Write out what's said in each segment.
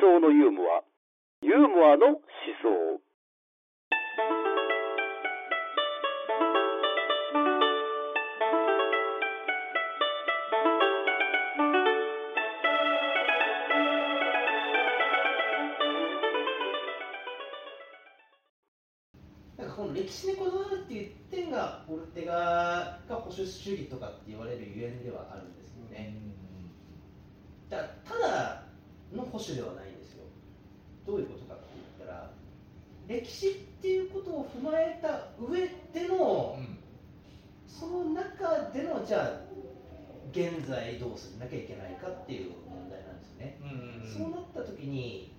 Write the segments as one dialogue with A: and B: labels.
A: 想のユーモア。ユーモアの思想。
B: なんかこの歴史にこだわるっていう点がオルテガが保守主義とかって言われるゆえんではあるんですよね。だただの保守ではないんですよ。どういうことかって言ったら歴史っていうことを踏まえた上での、その中でのじゃあ現在どうすなきゃいけないかっていう問題なんですよね。そうなった時に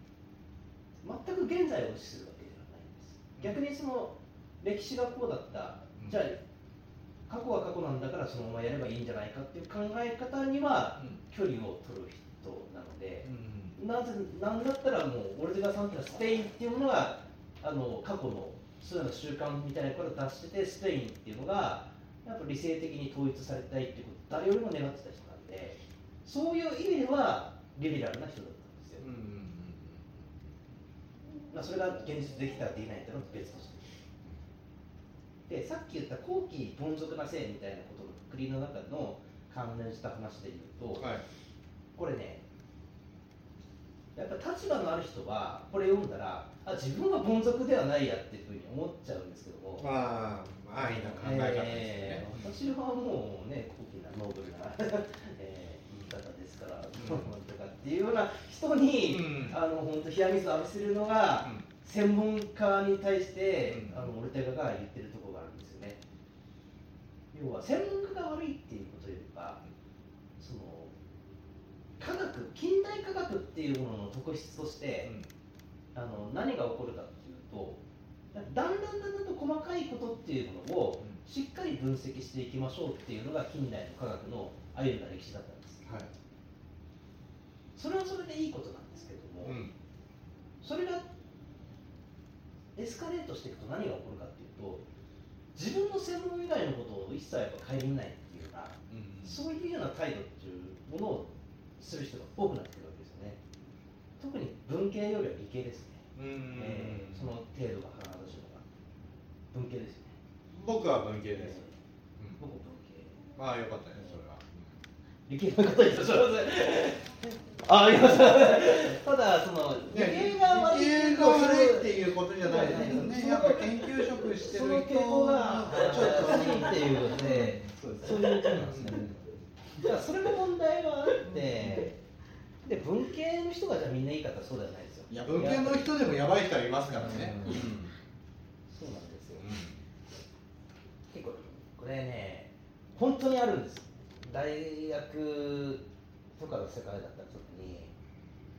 B: 全く現在を無視するわけではないんです。逆にその歴史がこうだった。じゃあ過去は過去なんだからそのままやればいいんじゃないかっていう考え方には距離を取る人なので。なぜなんだったらもうオルテガさんっていうのはスペインっていうものがあの過去のそういうような習慣みたいなことを出しててスペインっていうのがやっぱ理性的に統一されたいっていうことを誰よりも願ってた人なんでそういう意味ではリベラルな人だったんですよ、まあ、それが現実できたらできないっていうのは別として。でさっき言った後期凡俗な性みたいなことの国の中の関連した話で言うと、
C: はい。
B: これねやっぱ立場のある人はこれ読んだらあ自分は凡俗ではないやっていうふうに思っちゃうんですけども。
C: まあ安易な考え方ですよね。
B: えー私はもうね高貴なノーブルな、えー言い方ですから、とかっていうような人に、
C: うん。
B: あの本当冷や水を浴びせるのが、専門家に対して、
C: うん。
B: あのオルテガが言ってるところがあるんですよね。要は専門家が悪いっていうことよりかその科学近代科学っていうものの特質として、あの何が起こるかっていうとだんだんだんだんと細かいことっていうものをしっかり分析していきましょうっていうのが近代の科学の歩んだ歴史だったんです。
C: はい。
B: それはそれでいいことなんですけども、
C: うん。
B: それがエスカレートしていくと何が起こるかっていうと自分の専門以外のことを一切やっぱ顧みないっていうようなそういうような態度っていうものをする人が多くなってくるわけですよね。特に文系よりは理系ですね、
C: うん。
B: えーその程度が必ずしもが文系ですよね。
C: 僕は文系です、
B: 僕文系。
C: まあよかったねそれは、
B: 理系の方いらっしますあありましたただその理
C: ね
B: 系が悪い
C: 理系が悪いっていうことじゃないですけどねやっぱ研究職してる人
B: がちょっと悪いっていうので
C: そう
B: いうことなんですねじゃあそれも問題があってで文系の人がじゃあみんないいかってそうではないですよ。
C: いや文系の人でもやばい人はいますからね、
B: うん。そうなんですよ。結構これね本当にあるんです大学とかの世界だったら特に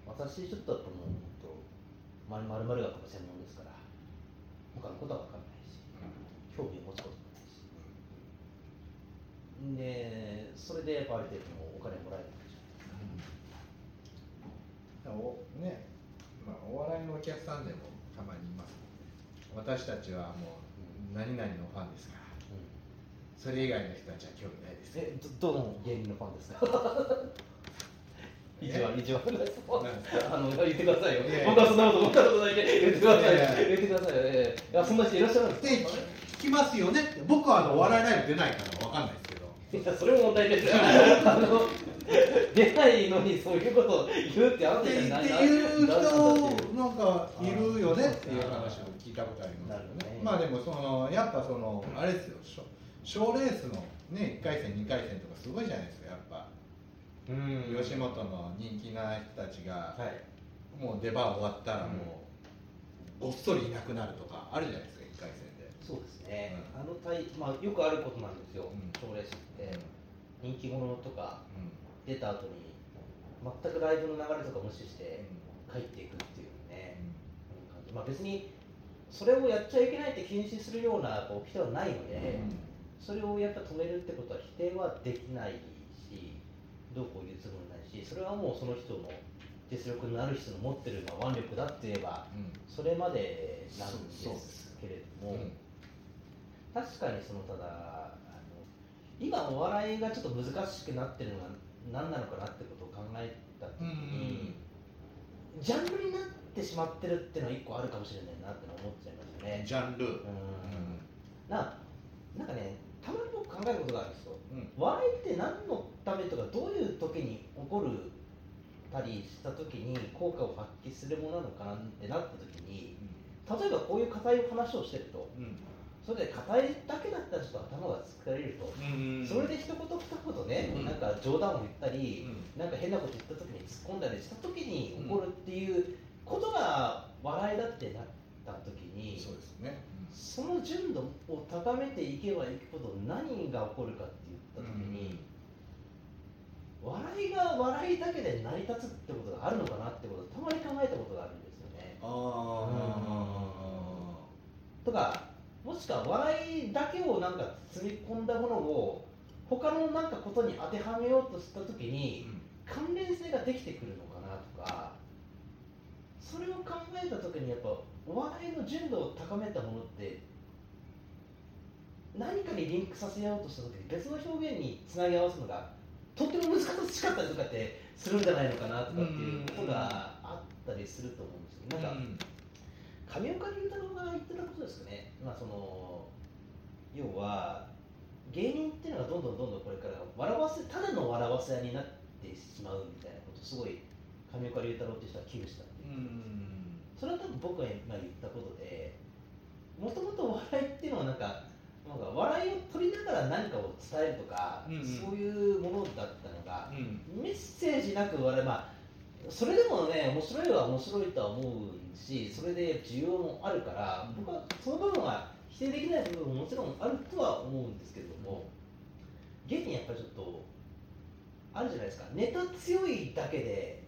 B: 私ちょっともうまるまる学の専門ですから他のことは分かんないし興味を持つこともないしでそれでやっぱある程度のお金もらえるわけじゃない
C: おねまあ、お笑いのお客さんでもたまにいます私たちはもう何々のファンですから。それ以外の人たちは興味ないです。
B: えどどの？芸人のファンですか？意地悪意地悪な質問
C: なんですか？
B: あの言ってくださいよ。
C: いやいや。
B: 僕はそんなこと思ったことないんで言ってください言ってくださいいやそんな人いらっしゃるんです
C: 聞きますよね僕はあのお笑いライブ出ないからわかんないです
B: いやそれも問題ですよ。あの出ないのにそういうことを言うってあな
C: ったて
B: じゃない
C: っていう人
B: なん
C: かいるよねっていう話を聞いたことあります
B: ね。
C: ね。まあでもそのやっぱそのあれですよ賞レースのね1回戦2回戦とかすごいじゃないですかやっぱ。
B: うん。
C: 吉本の人気な人たちが
B: はい。
C: もう出番終わったらもうごっそりいなくなるとかあるじゃないですか1回戦。で
B: そうですね、あの対まあよくあることなんですよ。
C: うん。
B: 賞レースって。人気者とか
C: うん。
B: 出た後に全くライブの流れとか無視して帰っていくっていうね、感じ。まあ、別にそれをやっちゃいけないって禁止するようなこう人はないので、それをやっぱ止めるってことは否定はできないしどうこう言うつもりないしそれはもうその人の実力のある人の持ってるまあ腕力だって言えばそれまでなんで
C: す
B: けれども、
C: うん
B: 確かにそのただあの今お笑いがちょっと難しくなってるのは何なのかなってことを考えた時に、ジャンルになってしまってるっていうのは一個あるかもしれないなって思っちゃいますよね。
C: ジャンル、
B: うん。ななんかねたまに僕考えることがあるんですよ。
C: うん
B: 笑いって何のためとかどういう時に起こるたりした時に効果を発揮するものなのかなってなった時に例えばこういう硬い話をしてると
C: うん
B: それで硬いだけだったらちょっと頭が疲れると、
C: うん。
B: それで一言二言ね、
C: うん。
B: なんか冗談を言ったり、
C: うん。
B: なんか変なこと言った時に突っ込んだりした時に起こるっていうことが笑いだってなった時に、
C: そうですね、
B: その純度を高めていけばいくほど何が起こるかって言った時に、笑いが笑いだけで成り立つってことがあるのかなってことをたまに考えたことがあるんですよね。
C: あ
B: とかもしくは笑いだけをなんか積み込んだものを他のなんかことに当てはめようとした時に関連性ができてくるのかなとかそれを考えた時にやっぱお笑いの純度を高めたものって何かにリンクさせようとした時に別の表現につなぎ合わすのがとっても難しかったりとかってするんじゃないのかなとかっていうことがあったりすると思うんですよ。なんか上岡龍太郎が言ってたことですかね、まあ、その要は芸人っていうのがどんどんどんどんこれから笑わせただの笑わせ屋になってしまうみたいなことすごい上岡龍太郎っていう人は危惧したんで
C: うん。
B: それは多分僕が今言ったことでもともと笑いっていうのはなんかなんか笑いを取りながら何かを伝えるとか、
C: うんうん。
B: そういうものだったのが、
C: うん。
B: メッセージなく笑いまあそれでもね面白いは面白いとは思うしそれで需要もあるから僕はその部分は否定できない部分ももちろんあるとは思うんですけれども現にやっぱりちょっとあるじゃないですか。ネタ強いだけで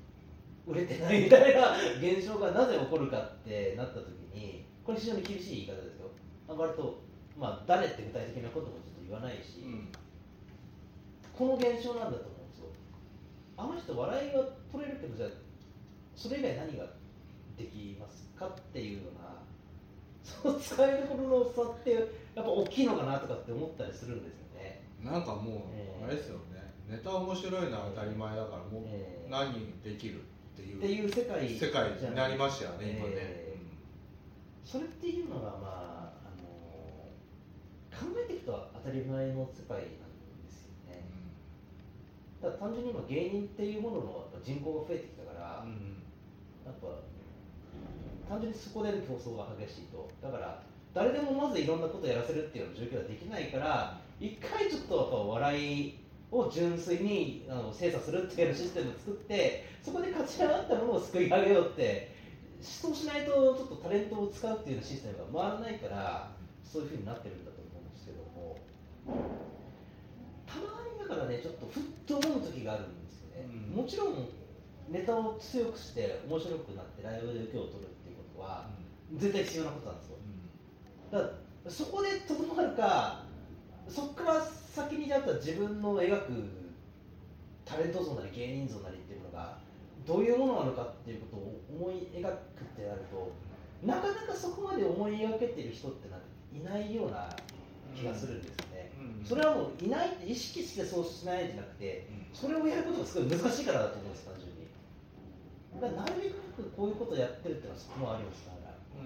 B: 売れてないみたいな 現象がなぜ起こるかってなった時にこれ非常に厳しい言い方ですよ。あ割とまあ誰って具体的なこともちょっと言わないし、この現象なんだと思うんですよ。あの人笑いは取れるけどじゃあそれ以外何ができますかっていうようなその使いどころの差ってやっぱ大きいのかなとかって思ったりするんですよね、
C: なんかも
B: ええ。
C: うあれですよね。ネタ面白いのは当たり前だからもう
B: ええ。
C: 何できるっていう
B: っていう世界
C: 世界になりましたよね
B: ええ。
C: 今ね
B: それっていうのがまああの考えていくと当たり前の世界なんですよね。ただ単純に今芸人っていうものの人口が増えてきたから、やっぱ単純にそこでの競争が激しいと。だから誰でもまずいろんなことをやらせるっていうような状況ができないから一回ちょっと笑いを純粋にあの精査するっていうシステムを作ってそこで勝ち上がったものを救い上げようってそうしないとちょっとタレントを使うっていうシステムが回らないからそういうふうになってるんだと思うんですけども。たまにだからねちょっとふっと思う時があるんですよね、
C: うん。
B: もちろんネタを強くして面白くなってライブで受けを取るは絶対必要なことなんですよ。だからそこでとどまるかそこから先にじゃあ自分の描くタレント像なり芸人像なりっていうものがどういうものなのかっていうことを思い描くってなるとなかなかそこまで思い描けてる人っていないような気がするんですよね、それはもういないって意識してそうしないんじゃなくてそれをやることがすごい難しいからだと思うんです単純になるべくこういうことをやってるってのはそこもありますからう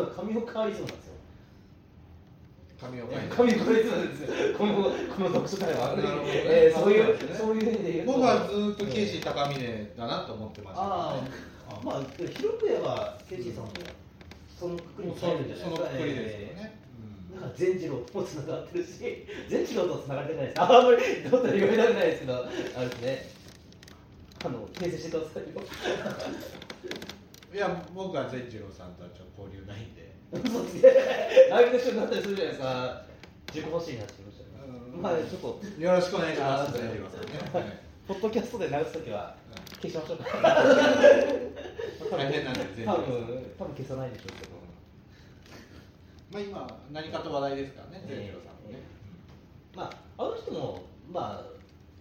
B: ん神岡アリゾンなんですよ。
C: 神岡に
B: 神岡アリゾンなんですよ。このこの読書会は、
C: ね。
B: えーそういう
C: ね。
B: そういう意味で言うと。
C: 僕はずっとケイシー高峰だなと思ってましたね。
B: あまあ広く言えばケイシーさんもそのくくりに
C: そ
B: 入るんじゃないですか。
C: そのくくりですよ
B: え
C: ね
B: ーだから善次郎ともつながってるし善次郎とつながれてないです。あんまりどんどん読みたくないですけどあれですねあの訂正してくださいよ。
C: いや僕は善次郎さんとはちょっと交流ないんで。
B: 嘘つけ。ライブで一緒になったりするじゃないですか。自己欲しいになってきましたねまあちょっと
C: よろしくお願いします善次郎さん。ね はい。
B: ポッドキャストで流すときは消しましょうか。
C: 大変なんで善次郎
B: 多
C: さん。
B: 分多分消さないでしょうけど。
C: まあ今何かと話題ですからね善次郎さんもね。
B: まああの人もまあ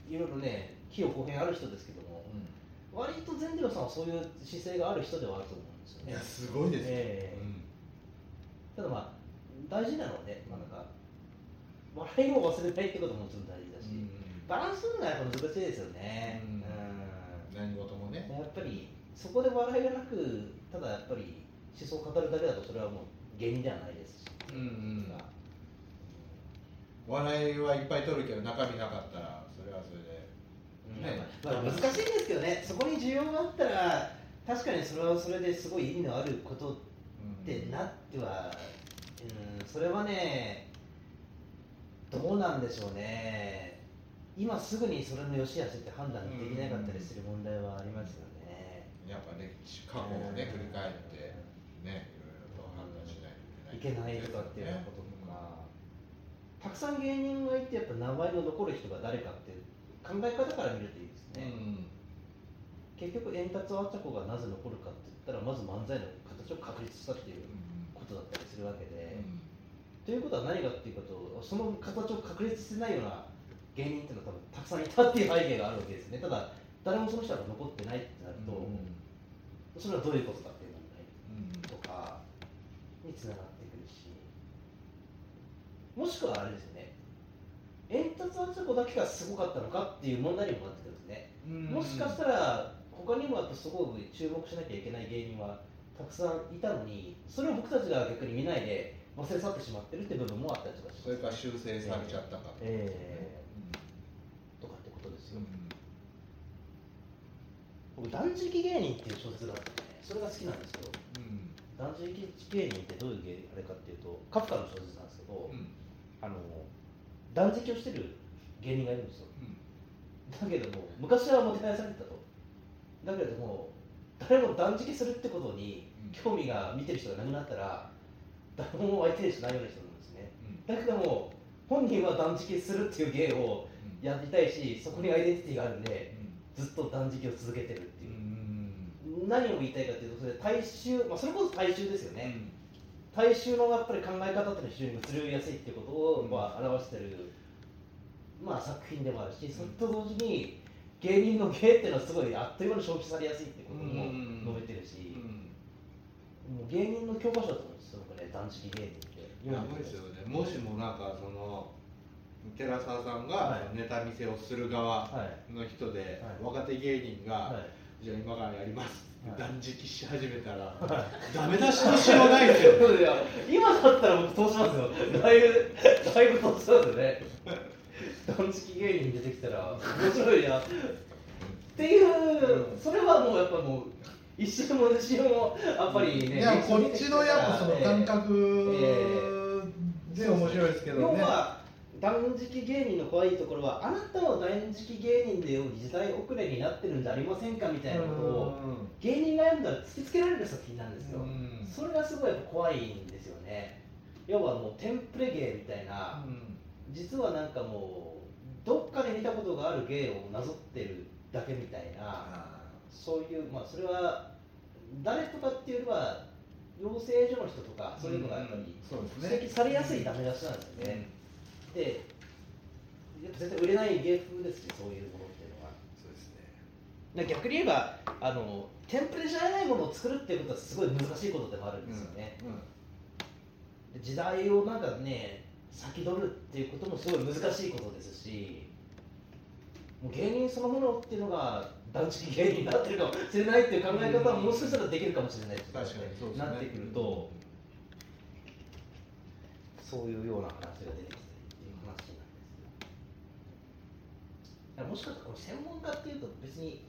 B: いろいろね器用公平ある人ですけども割と善次郎さんはそういう姿勢がある人ではあると思うんですよね。
C: いやすごいですよ。
B: ええ。
C: うん。
B: ただまあ大事なのはね、まあ、なんか笑いを忘れないってことももちろん大事だし、バランスがやっぱ難しいですよね。
C: うん。何事もね。
B: そこで笑いがなくただやっぱり思想を語るだけだとそれはもう芸人ではないですし、
C: うんうん。笑いはいっぱい取るけど中身なかったらそれはそれでね。
B: まあ、難しいんですけどね。そこに需要があったら確かにそれはそれですごい意味のあることってなっては、うん、それはねどうなんでしょうね。今すぐにそれの良し悪しって判断できなかったりする問題はありますよね、
C: やっぱね過去をね振り返ってねいろいろと判断しないといけない。
B: いけないとかっていうようなこととか、たくさん芸人がいてやっぱ名前の残る人が誰かっていう考え方から見るといいですね、結局円達あっちゃこがなぜ残るかって言ったらまず漫才の形を確立したっていうことだったりするわけで、ということは何かっていうことその形を確立してないような芸人っていうのは多分たくさんいたっていう背景があるわけですね。ただ誰もその人が残ってないってなると、それはどういうことかっていう問題とかにつながってくるし。もしくはあれですよね煙突あつこだけがすごかったのかっていう問題にもなってくるんですね、もしかしたら他にもやっぱすごく注目しなきゃいけない芸人はたくさんいたのにそれを僕たちが逆に見ないで忘れ去ってしまってるって部分もあったりとかし
C: それから修正されちゃったか
B: えー。とかってことですよ、僕断食芸人っていう小説があってねそれが好きなんですけど断食芸人ってどういう芸あれかっていうとカフカの小説なんですけど、あの断食をしてる芸人がいるんですよ。だけども昔はもてはやされてたと。だけれども誰も断食するってことに興味が見てる人がなくなったら誰も相手にしないような人なんですね。だけども本人は断食するっていう芸をやりたいしそこにアイデンティティがあるんでずっと断食を続けてるっていう、何を言いたいかというとそれ大衆、まあ、それこそ大衆ですよね、大衆のやっぱり考え方っていうのは非常に移りやすいっていうことを、まあ、表してる、まあ、作品でもあるしそれと同時に芸人の芸っていうのはすごいあっという間に消費されやすいってことも述べてるし、もう芸人の教科書だと思うんですよ、僕ね、断食芸人って。
C: いやですよね。もしもなんかその寺澤さんが
B: はい。
C: ネタ見せをする側
B: はい
C: の人で、
B: はい。
C: 若手芸人が、
B: はい。
C: じゃあ今からやります断食し始めたら、
B: は
C: ダメ出しのしようないですよ
B: いや今だったら僕通しますよ。だいぶ、だいぶ通しますよね。断食芸人出てきたら面白いな。っていう、それはもうやっぱもう、一瞬も二瞬もやっぱりね。
C: いやこっちのやっぱその感
B: え
C: 覚
B: え
C: で面白いですけどね、
B: 断食芸人の怖いところはあなたも断食芸人でように時代遅れになってるんじゃありませんかみたいなことを芸人が読んだら突きつけられる作品なんですよ、
C: うん。
B: それがすごいやっぱ怖いんですよね。要はもうテンプレ芸みたいな、実はなんかもうどっかで見たことがある芸をなぞってるだけみたいなそういうまあそれは誰とかっていうよりは養成所の人とかそういうのがやっぱり
C: そうですね。
B: 指摘されやすいダメ出しなんですよね、でやっぱ絶対売れない芸風ですねそういうものっていうのは。
C: そうですね。
B: 逆に言えばあのテンプレじゃないものを作るっていうことはすごい難しいことでもあるんですよね、で時代をなんかね先取るっていうこともすごい難しいことですしもう芸人そのものっていうのが断食芸人になってるかもしれないっていう考え方はもしかしたらできるかもしれないです
C: 確かにそうですね。
B: なってくるとそういうような話が出てきていう話なんですよだからもしかしたらこの専門家っていうと別に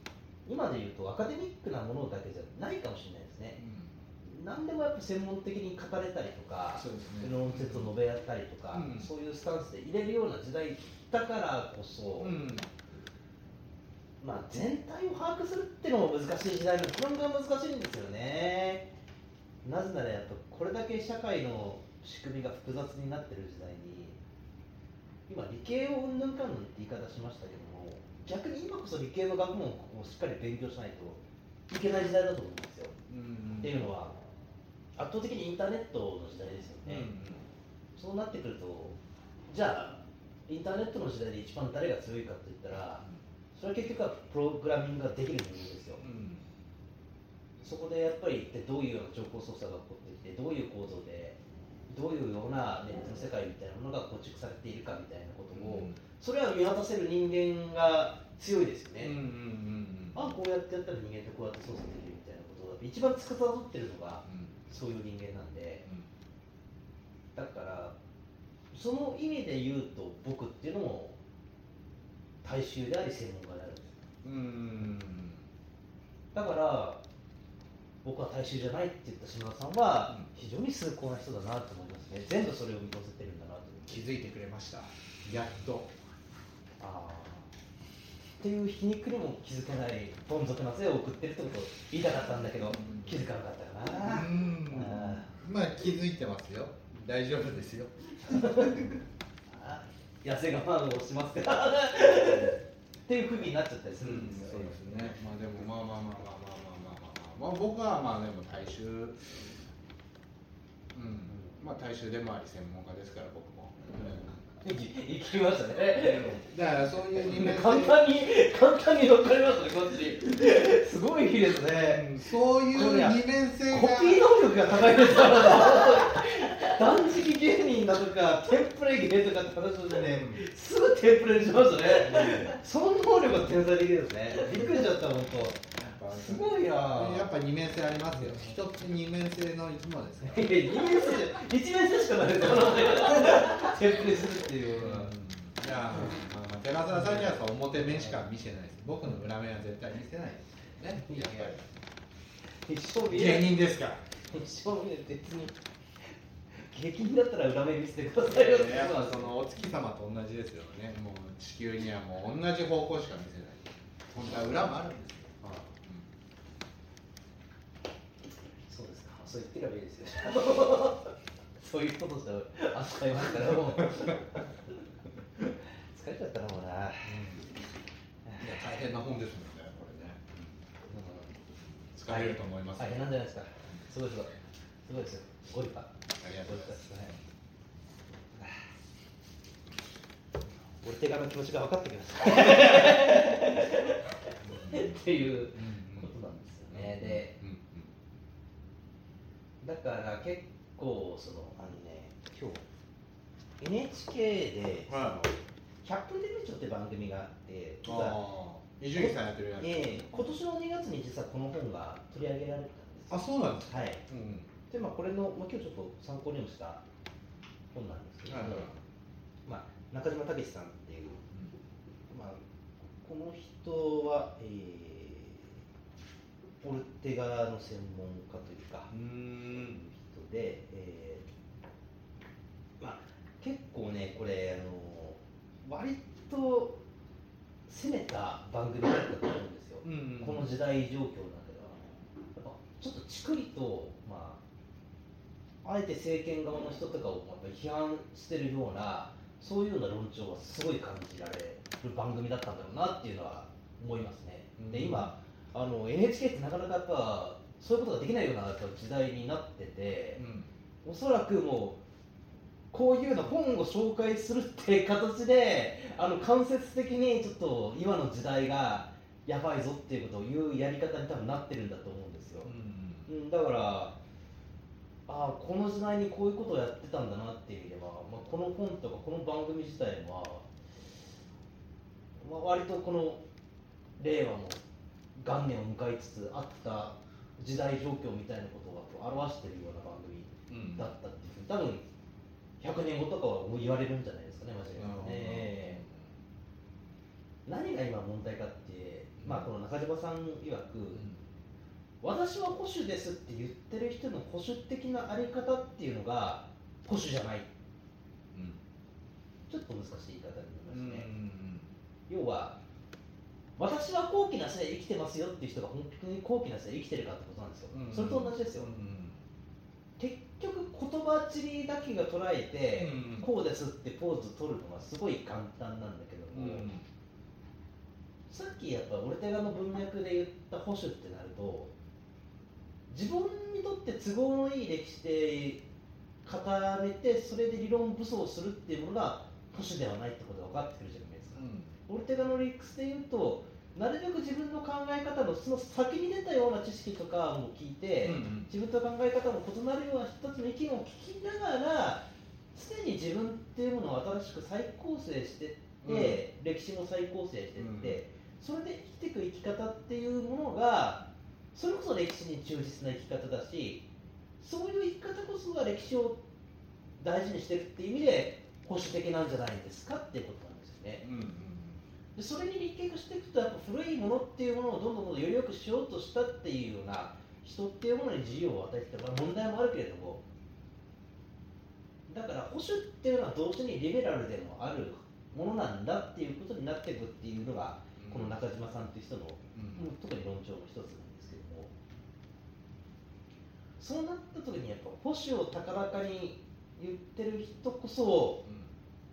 B: 今で言うとアカデミックなものだけじゃないかもしれないですね。何でもやっぱ専門的に語れたりとか
C: ね。
B: 論説を述べ合ったりとか、
C: うん。
B: そういうスタンスで入れるような時代だからこそ、
C: うん。
B: まあ、全体を把握するっていうのも難しい時代のこれが難しいんですよね。なぜならやっぱこれだけ社会の仕組みが複雑になってる時代に今理系をうんぬんかんぬんって言い方しましたけども逆に今こそ理系の学問をしっかり勉強しないといけない時代だと思うんですよ、っていうのは圧倒的にインターネットの時代ですよね、そうなってくるとじゃあインターネットの時代で一番誰が強いかって言ったらそれは結局はプログラミングができる人間ですよ。そこでやっぱりどういうような情報操作が起こってきてどういう構造でどういうようなネットの世界みたいなものが構築されているかみたいなことを、それは見渡せる人間が強いですよね、あこうやってやったら人間ってこうやって操作できるぱ一番司ってるのが
C: うん。
B: そういう人間なんで。
C: うん。
B: だからその意味で言うと僕っていうのも大衆であり専門家であるんですよ。
C: うん。
B: だから僕は大衆じゃないって言った島田さんは
C: うん。
B: 非常に崇高な人だなと思いますね。全部それを見乗せてるんだなと
C: 気づいてくれました。やっと
B: っていう皮肉にも気づけないどん底な性を送ってるってことを言いたかったんだけど気づかなかったかな、
C: うん。
B: あ
C: まあ気づいてますよ。大丈夫ですよ。
B: あ痩せ我慢をしますか。らっていうふうになっちゃったりするんですよ。ね、
C: そうですね。まあでもまあまあまあまあまあまあまあまあまあ、まあ、僕はまあでも大衆うん。まあ大衆でもあり専門家ですから僕も、
B: 生き生きましたね。
C: だからそういう二面性
B: 簡単に簡単に分かりましたねこっち。すごい日ですね。
C: うんそういう二面性が。
B: コピー能力が高いですから。断食芸人だとかテンプレ芸とかって話をしてねすぐテンプレにしましたねその能力は天才的ですね。びっくりしちゃった本当すごいな。
C: やっぱ二面性ありますよ。人って二面性の生き物ですね。
B: 二面性じゃ一面性しかないですよ。テンプレするっていうのは、
C: いやまあまあ寺澤さんには表面しか見せないです。僕の裏面は絶対見せないですね。やっぱ
B: 一生
C: り。
B: 見れ
C: 芸人ですから。
B: 一生別に。激人だったら裏目見せてくださいよ。
C: やっぱそのお月様と同じですよね。もう地球にはもう同じ方向しか見せない。本当は裏もあるんですよ、
B: そう言ってればいいですよ。そういうことじゃ扱いますから、もう。疲れちゃったな、もうな。
C: いや大変な本ですもんねこれね疲れると思います、
B: 大変なんじゃないですか。すごいすごい。すごいですよ。ご立派。
C: ありがとうございます
B: ご立派です俺手紙の気持ちが分かってきました。っていうことなんですよね。で、
C: うんうん
B: だから結構そのあのね今日 NHK で
C: は「
B: 100分テレビ長」って番組があって
C: 伊集院さんやってるやつ、
B: ええ今年の2月に実はこの本が取り上げられたんです。
C: あそうなんですか。
B: はい。
C: うん。
B: でまあこれの、まあ、今日ちょっと参考にもした本なんですけども、
C: はい。はい
B: まあ、中島武さんっていう、まあ、この人は、えーポルテガの専門家というか、
C: うん。
B: 人で、えーまあ、結構ね、これ、あの割と攻めた番組だったと思うんですよ、
C: うん
B: この時代状況の中では、ちょっとちくりと、まあ、あえて政権側の人とかをやっぱ批判してるような、そういうような論調がすごい感じられる番組だったんだろうなっていうのは思いますね。で
C: うん
B: 今あの NHK ってなかなかやっぱそういうことができないような時代になってて、おそらくもうこういうような本を紹介するって形であの間接的にちょっと今の時代がやばいぞっていうことを言うやり方に多分なってるんだと思うんですよ、うん、だからああこの時代にこういうことをやってたんだなっていう意味では、まあ、この本とかこの番組自体は、まあ、割とこの令和の元年を迎えつつあった時代状況みたいなことを表しているような番組
C: うん
B: だったっていうふうに多分100年後とかは言われるんじゃないですかね間違いなくね、何が今問題かって、まあ、この中島さん曰く、私は保守ですって言ってる人の保守的なあり方っていうのが保守じゃない。ちょっと難しい言い方になりますね、要は私は高貴な性生きてますよっていう人が本当に高貴な性生きてるかってことなんですよ、それと同じですよ、結局言葉尻だけが捉えて、こうですってポーズ取るのはすごい簡単なんだけども、さっきやっぱオルテガの文脈で言った保守ってなると自分にとって都合のいい歴史で固めてそれで理論武装するっていうものが保守ではないってことが分かってくるじゃないですか、オルテガの理屈で言うとなるべく自分の考え方のその先に出たような知識とかも聞いて、自分と考え方も異なるような人たちの意見を聞きながら常に自分っていうものを新しく再構成してって、歴史も再構成してって、それで生きていく生き方っていうものがそれこそ歴史に忠実な生き方だしそういう生き方こそが歴史を大事にしてるっていう意味で保守的なんじゃないですかっていうことなんですよね。
C: うんうん
B: でそれに立脚していくとやっぱ古いものっていうものをどんどんどんどんより良くしようとしたっていうような人っていうものに自由を与えてきた、まあ、問題もあるけれどもだから保守っていうのは同時にリベラルでもあるものなんだっていうことになっていくっていうのがこの中島さんっていう人の、
C: うん。
B: もう特に論調の一つなんですけども。そうなった時にやっぱ保守を高らかに言ってる人こそ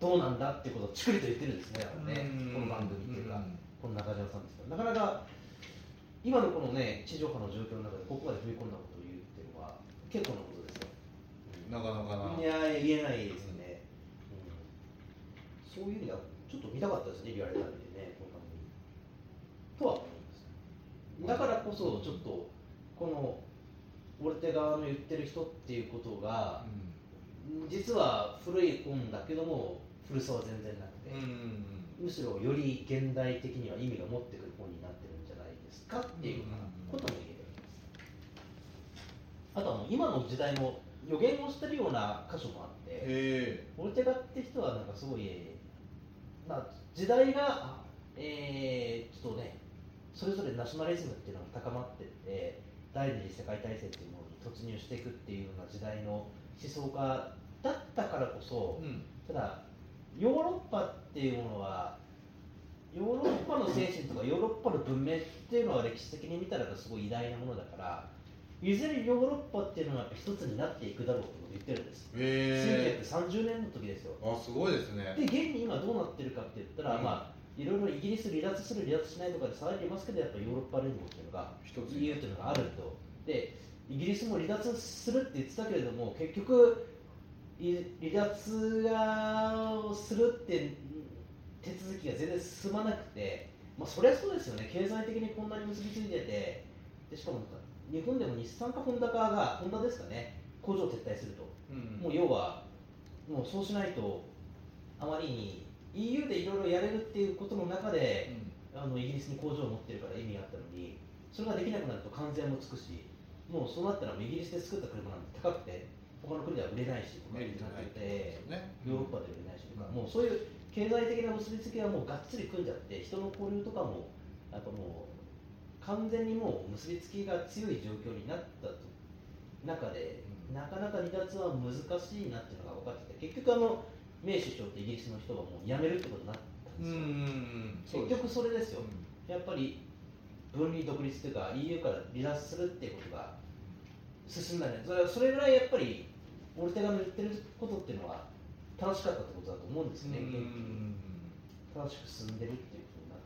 B: どうなんだっていうことをちくりと言ってるんですね、だからねこの番組っていうか、この中島さんですなかなか今のこのね、地上波の状況の中で、ここまで踏み込んだことを言うっていうのは、結構なことですよ。
C: なかなかない
B: や、言えないですよね、うん。そういう意味では、ちょっと見たかったですね、リアルタイムでね、この番組。とは思います。だからこそ、ちょっと、この、オルテ側の言ってる人っていうことが、実は古い本だけども、古さは全然なくて。
C: うんうん
B: むしろより現代的には意味が持ってくる本になってるんじゃないですかっていうようなことも言えるわけです。あとあの今の時代の予言をしてるような箇所もあって、
C: へ
B: オルテガって人はなんかすごい、まあ、時代が、えーちょっとね、それぞれナショナリズムっていうのが高まってって、第二次世界大戦っていうものに突入していくっていうような時代の思想家だったからこそ、
C: うん
B: ただヨーロッパっていうものはヨーロッパの精神とかヨーロッパの文明っていうのは歴史的に見たらすごい偉大なものだからいずれヨーロッパっていうのは一つになっていくだろうと言ってるんです。
C: へえ
B: 1930年の時ですよ。
C: あすごいですね。
B: で現に今どうなってるかって言ったら、
C: うん。
B: まあいろいろイギリス離脱する離脱しないとかで騒いでますけどやっぱヨーロッパ連合っていうのが
C: 一つ
B: EU っていうのがあると。でイギリスも離脱するって言ってたけれども結局い離脱がをするって手続きが全然進まなくて、まあ、そりゃそうですよね。経済的にこんなに結びついててでしかも日本でも日産かホンダかがホンダですかね。工場を撤退すると。
C: うん。
B: もう要はもうそうしないとあまりに EU でいろいろやれるっていうことの中であのイギリスに工場を持ってるから意味があったのにそれができなくなると関税もつくしもうそうなったらイギリスで作った車なんて高くて他の国では売れないしとかってなってて
C: ね。
B: ヨーロッパで売れないしとか、もうそういう経済的な結びつきはもうがっつり組んじゃって人の交流とかもやっぱもう完全にもう結びつきが強い状況になったと中で、
C: うん。
B: なかなか離脱は難しいなっていうのが分かってて結局あのメイ首相ってイギリスの人がもう辞めるってことになったんですよ、結局それですよ、やっぱり分離独立というか EU から離脱す。るっていうことが進んだねそれはそれぐらいやっぱりオルテガの言ってることっていうのは楽しかったってことだと思うんですね、正しく進んでるっていうことになって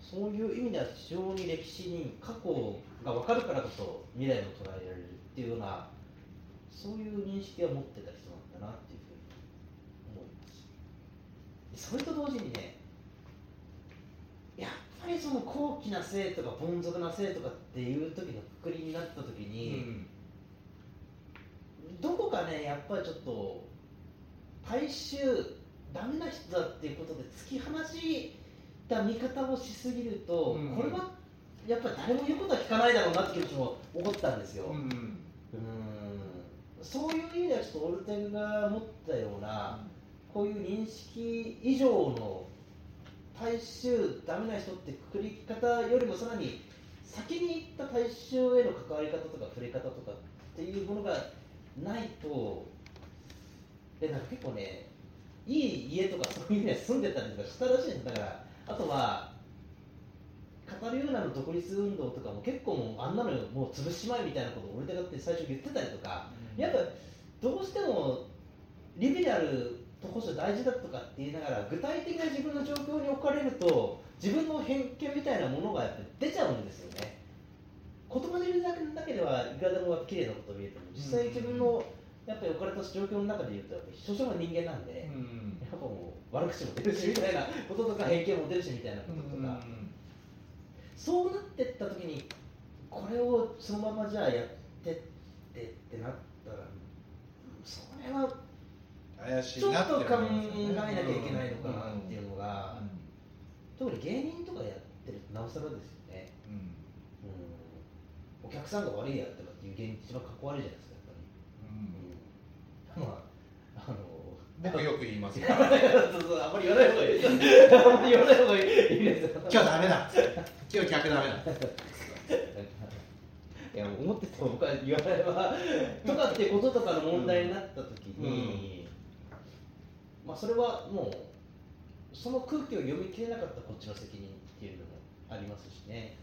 B: そういう意味では非常に歴史に過去が分かるからこそ未来を捉えられるっていうようなそういう認識を持ってた人なんだなっていうふうに思います。それと同時にねやっぱりその高貴な性とか凡俗な性とかっていう時のくくりになった時に、どこかねやっぱりちょっと大衆ダメな人だっていうことで突き放した見方をしすぎると、
C: うん。
B: これはやっぱり誰も言うことは聞かないだろうなっていう気持ちも起こったんですよ、
C: うん。
B: うん。そういう意味ではちょっとオルテガが持ったようなこういう認識以上の大衆ダメな人ってくくり方よりもさらに先に行った大衆への関わり方とか触れ方とかっていうものがないとでなんか結構ねいい家とかそういうのに住んでたりとかしたらしいんですだからあとはカタリューナの独立運動とかも結構もうあんなのもう潰しまいみたいなことを俺がって最初言ってたりとか、やっぱどうしてもリベラルと保守大事だとかって言いながら具体的な自分の状況に置かれると自分の偏見みたいなものがやっぱり出ちゃうんですよね言葉で言うだけではいくらでも綺麗なことを言えても実際自分のやっぱり置かれた状況の中で言うと少々の人間なんで、やっぱもう悪口も出るしみたいなこととか偏見も出るしみたいなこととか、そうなってった時にこれをそのままじゃあやってってってなったらそれは
C: 怪し
B: ちょっと考えなきゃいけないのかなっていうのが、
C: うん。
B: 特に芸人とかやってるとなおさらですよお客さんが悪いやとかっていう原因って一番かっこ悪いじゃないですかやっぱり、まああの
C: 僕よく言いますよ。
B: そうそうあんまり言わない方がいいあんまり言わない方がいい。ですよ
C: 今日ダメだ。今日客ダメだ。
B: いや思ってても僕は言わないわとかってこととかの問題になった時に、まあそれはもうその空気を読み切れなかったこっちの責任っていうのもありますしね、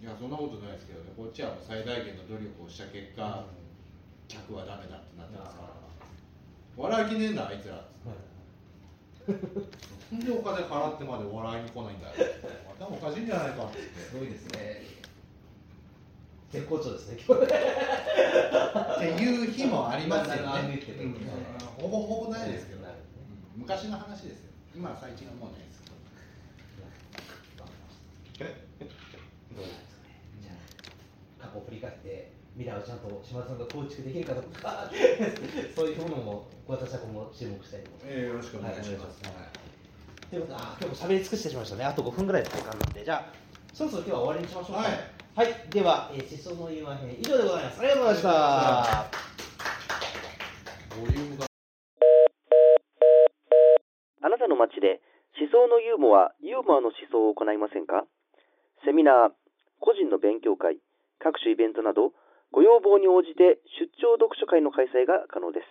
C: いやそんなことないですけどね。こっちはもう最大限の努力をした結果、客はダメだってなってますから。笑いきねえんだあいつら。なんでお金払ってまで笑いに来ないんだよ。頭おかしいんじゃないか。って
B: すごいですね。絶好調ですね今日。ね
C: っていう日もありますよね。うん。ほぼほぼないですけど、
B: ね
C: うん。昔の話ですよ。今は最近はもうないですけど。
B: どう なんですかねじゃあ過去を振り返って未来をちゃんと島田さんが構築できるかどうかそういうものも私は今後注目したいと思います。
C: えー、よろしくお願いします、
B: はいということであ今日も喋り尽くしてしまいましたね。あと5分ぐらいの時間なんでじゃあそろそろ今日は終わりにしましょうか。
C: はい。
B: はい、では、えー、思想の言わへん以上でございます。ありがとうございました。
C: ボリュームが。
A: あなたの街で思想のユーモア、ユーモアの思想を行いませんか？セミナー、個人の勉強会、各種イベントなど、ご要望に応じて出張読書会の開催が可能です。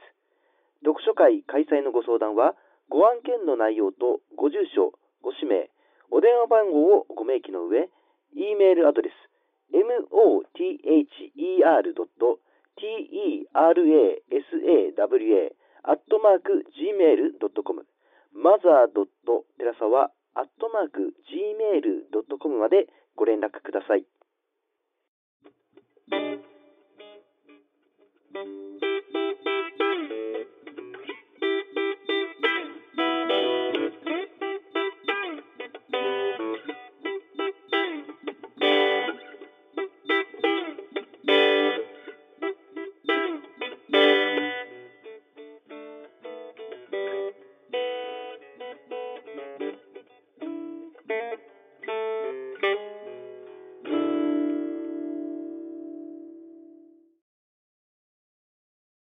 A: 読書会開催のご相談は、ご案件の内容とご住所、ご氏名、お電話番号をご明記の上、E メールアドレス、mother.terasawa アットマーク gmail.com マザー.寺沢アットマーク gmail.com までご連絡ください。Thank you.